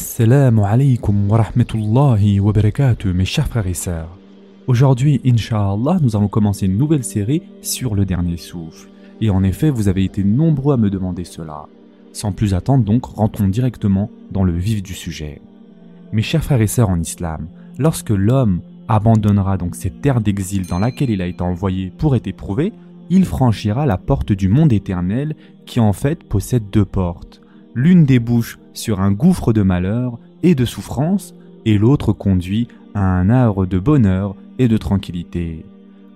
Assalamu alaikum wa rahmatullahi wa barakatuh, mes chers frères et sœurs. Aujourd'hui, Inch'Allah, nous allons commencer une nouvelle série sur le dernier souffle. Et en effet, vous avez été nombreux à me demander cela. Sans plus attendre donc, rentrons directement dans le vif du sujet. Mes chers frères et sœurs en islam, lorsque l'homme abandonnera donc cette terre d'exil dans laquelle il a été envoyé pour être éprouvé, il franchira la porte du monde éternel qui en fait possède deux portes. L'une débouche sur un gouffre de malheur et de souffrance, et l'autre conduit à un havre de bonheur et de tranquillité.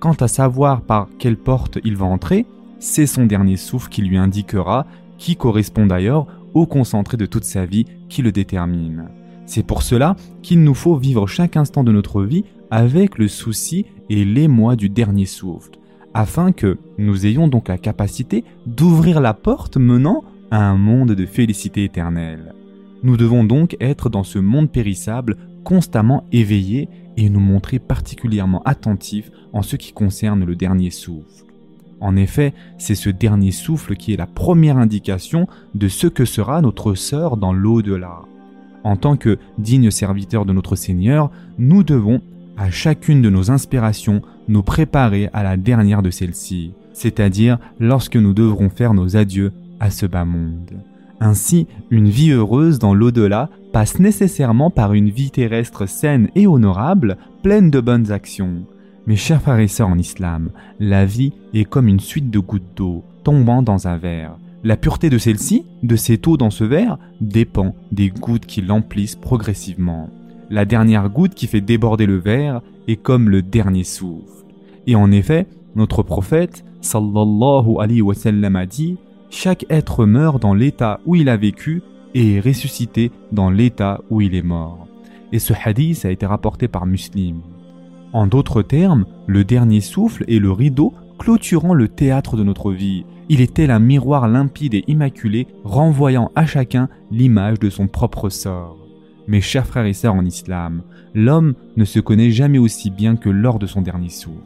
Quant à savoir par quelle porte il va entrer, c'est son dernier souffle qui lui indiquera, qui correspond d'ailleurs au concentré de toute sa vie qui le détermine. C'est pour cela qu'il nous faut vivre chaque instant de notre vie avec le souci et l'émoi du dernier souffle, afin que nous ayons donc la capacité d'ouvrir la porte menant un monde de félicité éternelle. Nous devons donc être dans ce monde périssable constamment éveillés et nous montrer particulièrement attentifs en ce qui concerne le dernier souffle. En effet, c'est ce dernier souffle qui est la première indication de ce que sera notre sœur dans l'au-delà. En tant que dignes serviteurs de notre Seigneur, nous devons, à chacune de nos inspirations, nous préparer à la dernière de celles-ci, c'est-à-dire lorsque nous devrons faire nos adieux à ce bas monde. Ainsi, une vie heureuse dans l'au-delà passe nécessairement par une vie terrestre saine et honorable, pleine de bonnes actions. Mes chers frères en islam, la vie est comme une suite de gouttes d'eau tombant dans un verre. La pureté de celle-ci, de cette eau dans ce verre, dépend des gouttes qui l'emplissent progressivement. La dernière goutte qui fait déborder le verre est comme le dernier souffle. Et en effet, notre prophète, sallallahu alayhi wa sallam, a dit chaque être meurt dans l'état où il a vécu et est ressuscité dans l'état où il est mort. Et ce hadith a été rapporté par Muslim. En d'autres termes, le dernier souffle est le rideau clôturant le théâtre de notre vie. Il est tel un miroir limpide et immaculé renvoyant à chacun l'image de son propre sort. Mes chers frères et sœurs en islam, l'homme ne se connaît jamais aussi bien que lors de son dernier souffle.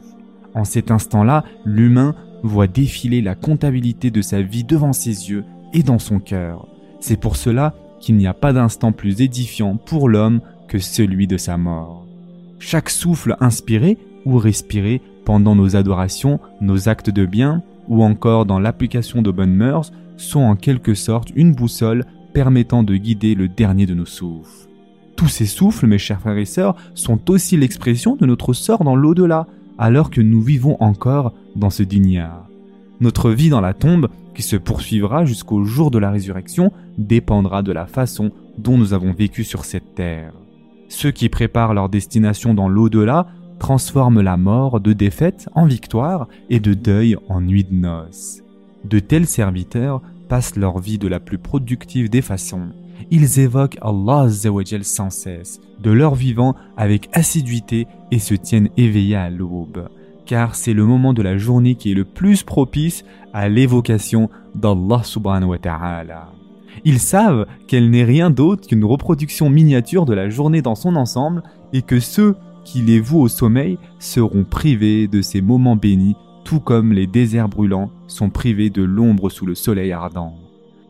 En cet instant-là, l'humain voit défiler la comptabilité de sa vie devant ses yeux et dans son cœur. C'est pour cela qu'il n'y a pas d'instant plus édifiant pour l'homme que celui de sa mort. Chaque souffle inspiré ou respiré pendant nos adorations, nos actes de bien, ou encore dans l'application de bonnes mœurs, sont en quelque sorte une boussole permettant de guider le dernier de nos souffles. Tous ces souffles, mes chers frères et sœurs, sont aussi l'expression de notre sort dans l'au-delà, alors que nous vivons encore dans ce dignard. Notre vie dans la tombe, qui se poursuivra jusqu'au jour de la résurrection, dépendra de la façon dont nous avons vécu sur cette terre. Ceux qui préparent leur destination dans l'au-delà transforment la mort de défaite en victoire et de deuil en nuit de noces. De tels serviteurs passent leur vie de la plus productive des façons. Ils évoquent Allah sans cesse, de leur vivant avec assiduité et se tiennent éveillés à l'aube, car c'est le moment de la journée qui est le plus propice à l'évocation d'Allah subhanahu wa ta'ala. Ils savent qu'elle n'est rien d'autre qu'une reproduction miniature de la journée dans son ensemble et que ceux qui les vouent au sommeil seront privés de ces moments bénis, tout comme les déserts brûlants sont privés de l'ombre sous le soleil ardent.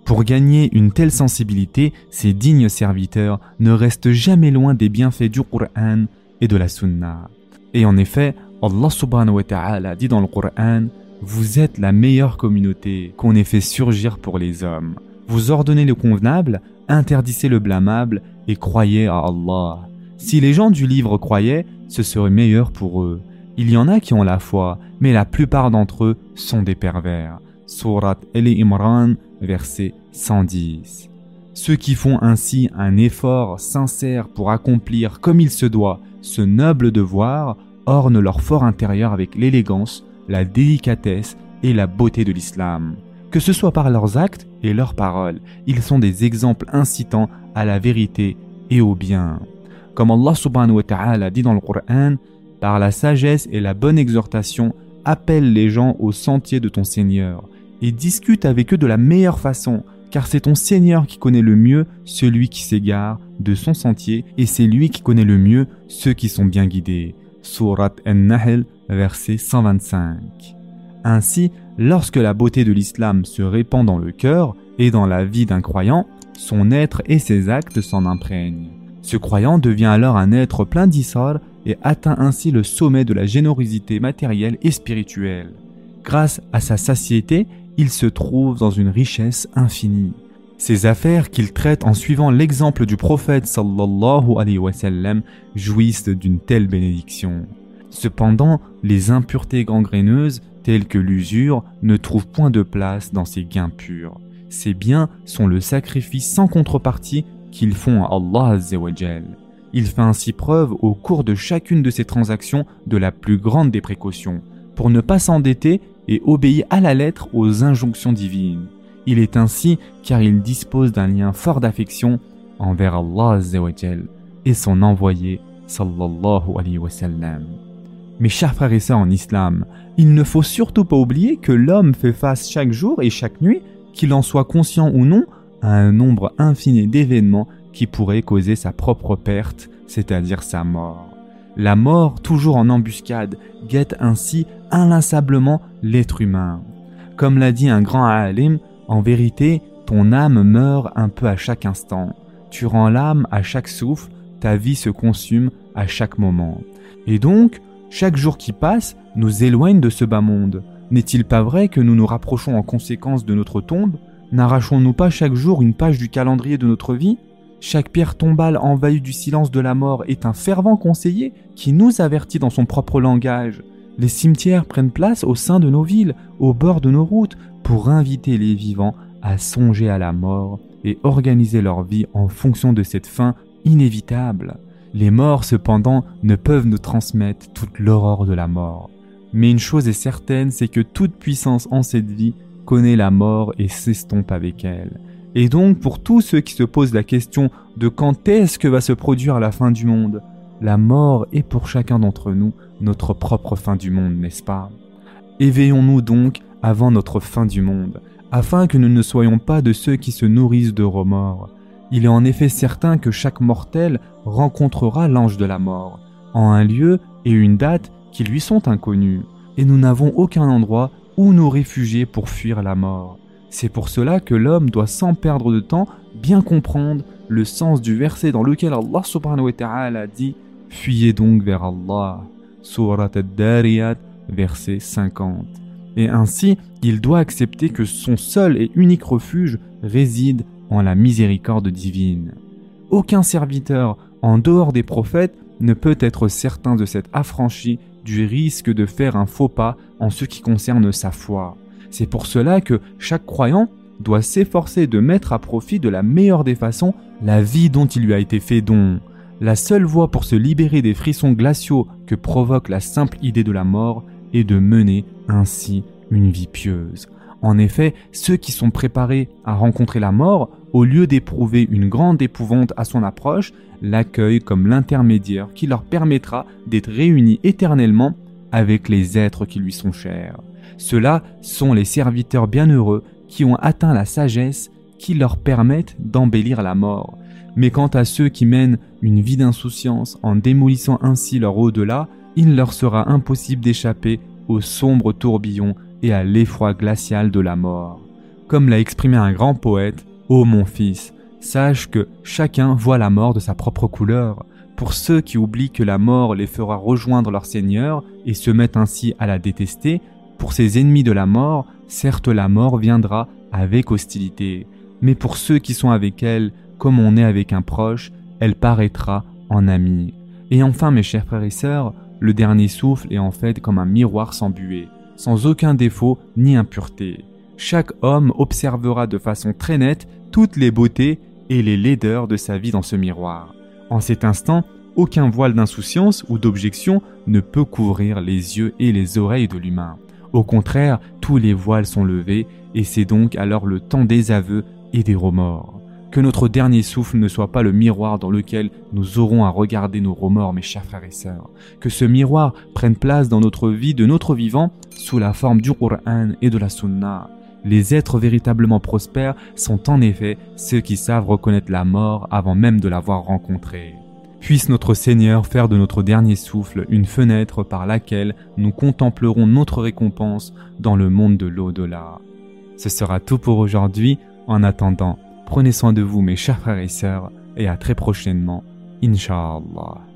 Pour gagner une telle sensibilité, ces dignes serviteurs ne restent jamais loin des bienfaits du Qur'an et de la Sunna. Et en effet, Allah subhanahu wa ta'ala dit dans le Qur'an Vous êtes la meilleure communauté qu'on ait fait surgir pour les hommes. Vous ordonnez le convenable, interdissez le blâmable et croyez à Allah. Si les gens du livre croyaient, ce serait meilleur pour eux. Il y en a qui ont la foi, mais la plupart d'entre eux sont des pervers. Surat El Imran, verset 110. Ceux qui font ainsi un effort sincère pour accomplir comme il se doit ce noble devoir ornent leur fort intérieur avec l'élégance, la délicatesse et la beauté de l'islam. Que ce soit par leurs actes et leurs paroles, ils sont des exemples incitant à la vérité et au bien. Comme Allah subhanahu wa ta'ala dit dans le Coran, par la sagesse et la bonne exhortation, appelle les gens au sentier de ton Seigneur et discute avec eux de la meilleure façon, car c'est ton Seigneur qui connaît le mieux celui qui s'égare de son sentier, et c'est lui qui connaît le mieux ceux qui sont bien guidés. Surat An-Nahl, verset 125. Ainsi, lorsque la beauté de l'islam se répand dans le cœur et dans la vie d'un croyant, son être et ses actes s'en imprègnent. Ce croyant devient alors un être plein d'issar et atteint ainsi le sommet de la générosité matérielle et spirituelle. Grâce à sa satiété, il se trouve dans une richesse infinie. Ces affaires qu'il traite en suivant l'exemple du prophète sallallahu alayhi wa sallam jouissent d'une telle bénédiction. Cependant, les impuretés gangréneuses, telles que l'usure, ne trouvent point de place dans ces gains purs. Ces biens sont le sacrifice sans contrepartie qu'ils font à Allah. Il fait ainsi preuve au cours de chacune de ces transactions de la plus grande des précautions, pour ne pas s'endetter et obéir à la lettre aux injonctions divines. Il est ainsi car il dispose d'un lien fort d'affection envers Allah et son envoyé sallallahu alayhi chers frères et sœurs en islam, il ne faut surtout pas oublier que l'homme fait face chaque jour et chaque nuit, qu'il en soit conscient ou non, à un nombre infini d'événements qui pourraient causer sa propre perte, c'est-à-dire sa mort. La mort, toujours en embuscade, guette ainsi inlassablement l'être humain. Comme l'a dit un grand alim, en vérité, ton âme meurt un peu à chaque instant. Tu rends l'âme à chaque souffle, ta vie se consume à chaque moment. Et donc, chaque jour qui passe nous éloigne de ce bas monde. N'est-il pas vrai que nous nous rapprochons en conséquence de notre tombe? N'arrachons-nous pas chaque jour une page du calendrier de notre vie? Chaque pierre tombale envahie du silence de la mort est un fervent conseiller qui nous avertit dans son propre langage. Les cimetières prennent place au sein de nos villes, au bord de nos routes, pour inviter les vivants à songer à la mort et organiser leur vie en fonction de cette fin inévitable. Les morts, cependant, ne peuvent nous transmettre toute l'aurore de la mort. Mais une chose est certaine, c'est que toute puissance en cette vie connaît la mort et s'estompe avec elle. Et donc, pour tous ceux qui se posent la question de quand est-ce que va se produire la fin du monde, la mort est pour chacun d'entre nous notre propre fin du monde, n'est-ce pas? Éveillons-nous donc avant notre fin du monde, afin que nous ne soyons pas de ceux qui se nourrissent de remords. Il est en effet certain que chaque mortel rencontrera l'ange de la mort, en un lieu et une date qui lui sont inconnus, et nous n'avons aucun endroit où nous réfugier pour fuir la mort. C'est pour cela que l'homme doit sans perdre de temps bien comprendre le sens du verset dans lequel Allah subhanahu wa ta'ala dit Fuyez donc vers Allah. Surat al-Dariyat, verset 50 et ainsi il doit accepter que son seul et unique refuge réside en la miséricorde divine. Aucun serviteur, en dehors des prophètes, ne peut être certain de s'être affranchi du risque de faire un faux pas en ce qui concerne sa foi. C'est pour cela que chaque croyant doit s'efforcer de mettre à profit de la meilleure des façons la vie dont il lui a été fait don. La seule voie pour se libérer des frissons glaciaux que provoque la simple idée de la mort et de mener ainsi une vie pieuse. En effet, ceux qui sont préparés à rencontrer la mort, au lieu d'éprouver une grande épouvante à son approche, l'accueillent comme l'intermédiaire qui leur permettra d'être réunis éternellement avec les êtres qui lui sont chers. Ceux-là sont les serviteurs bienheureux qui ont atteint la sagesse qui leur permettent d'embellir la mort. Mais quant à ceux qui mènent une vie d'insouciance en démolissant ainsi leur au-delà, il leur sera impossible d'échapper au sombre tourbillon et à l'effroi glacial de la mort. Comme l'a exprimé un grand poète, Ô mon fils, sache que chacun voit la mort de sa propre couleur. Pour ceux qui oublient que la mort les fera rejoindre leur Seigneur et se mettent ainsi à la détester, pour ces ennemis de la mort, certes la mort viendra avec hostilité, mais pour ceux qui sont avec elle, comme on est avec un proche, elle paraîtra en ami. Et enfin, mes chers frères et sœurs, le dernier souffle est en fait comme un miroir sans buée, sans aucun défaut ni impureté. Chaque homme observera de façon très nette toutes les beautés et les laideurs de sa vie dans ce miroir. En cet instant, aucun voile d'insouciance ou d'objection ne peut couvrir les yeux et les oreilles de l'humain. Au contraire, tous les voiles sont levés et c'est donc alors le temps des aveux et des remords. Que notre dernier souffle ne soit pas le miroir dans lequel nous aurons à regarder nos remords, mes chers frères et sœurs. Que ce miroir prenne place dans notre vie de notre vivant sous la forme du Qur'an et de la Sunna. Les êtres véritablement prospères sont en effet ceux qui savent reconnaître la mort avant même de l'avoir rencontrée. Puisse notre Seigneur faire de notre dernier souffle une fenêtre par laquelle nous contemplerons notre récompense dans le monde de l'au-delà. Ce sera tout pour aujourd'hui. En attendant, Prenez soin de vous mes chers frères et sœurs et à très prochainement, Inch'Allah.